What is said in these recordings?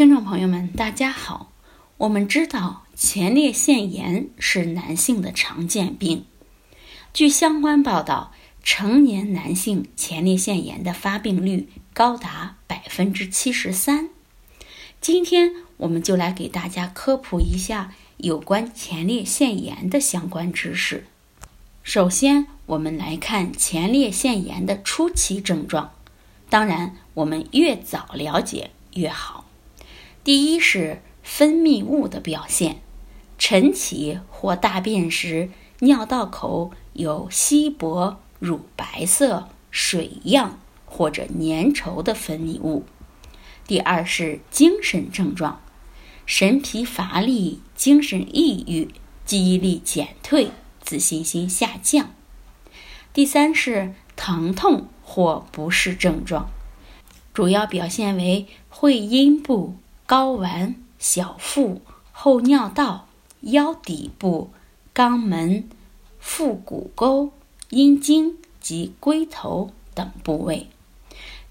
听众朋友们，大家好。我们知道前列腺炎是男性的常见病。据相关报道，成年男性前列腺炎的发病率高达百分之七十三。今天我们就来给大家科普一下有关前列腺炎的相关知识。首先，我们来看前列腺炎的初期症状。当然，我们越早了解越好。第一是分泌物的表现，晨起或大便时，尿道口有稀薄、乳白色、水样或者粘稠的分泌物。第二是精神症状，神疲乏力、精神抑郁、记忆力减退、自信心下降。第三是疼痛或不适症状，主要表现为会阴部。睾丸、小腹、后尿道、腰底部、肛门、腹股沟、阴茎及龟头等部位。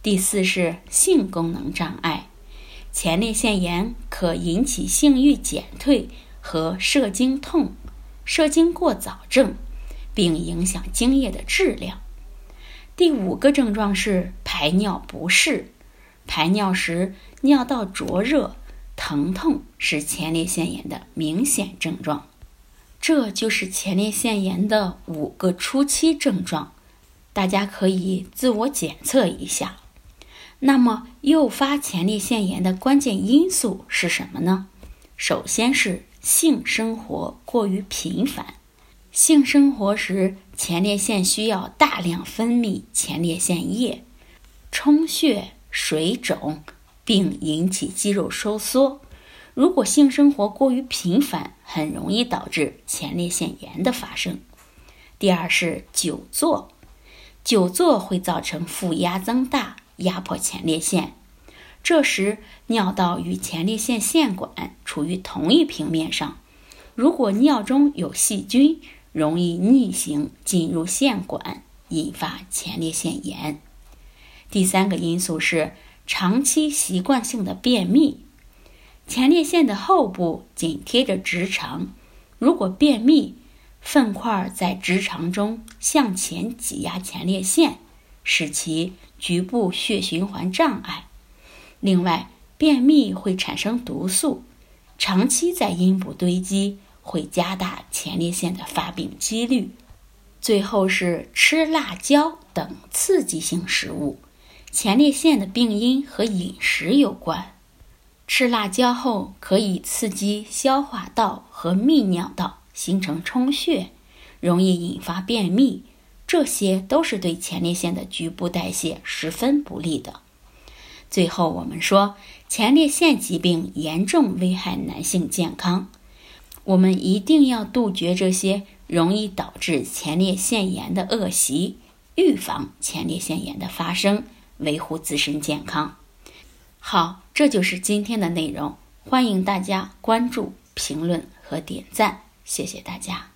第四是性功能障碍，前列腺炎可引起性欲减退和射精痛、射精过早症，并影响精液的质量。第五个症状是排尿不适。排尿时，尿道灼热、疼痛是前列腺炎的明显症状。这就是前列腺炎的五个初期症状，大家可以自我检测一下。那么，诱发前列腺炎的关键因素是什么呢？首先是性生活过于频繁。性生活时，前列腺需要大量分泌前列腺液，充血。水肿，并引起肌肉收缩。如果性生活过于频繁，很容易导致前列腺炎的发生。第二是久坐，久坐会造成腹压增大，压迫前列腺。这时尿道与前列腺腺管处于同一平面上，如果尿中有细菌，容易逆行进入腺管，引发前列腺炎。第三个因素是长期习惯性的便秘，前列腺的后部紧贴着直肠，如果便秘，粪块在直肠中向前挤压前列腺，使其局部血循环障碍。另外，便秘会产生毒素，长期在阴部堆积，会加大前列腺的发病几率。最后是吃辣椒等刺激性食物。前列腺的病因和饮食有关，吃辣椒后可以刺激消化道和泌尿道，形成充血，容易引发便秘，这些都是对前列腺的局部代谢十分不利的。最后，我们说前列腺疾病严重危害男性健康，我们一定要杜绝这些容易导致前列腺炎的恶习，预防前列腺炎的发生。维护自身健康。好，这就是今天的内容。欢迎大家关注、评论和点赞，谢谢大家。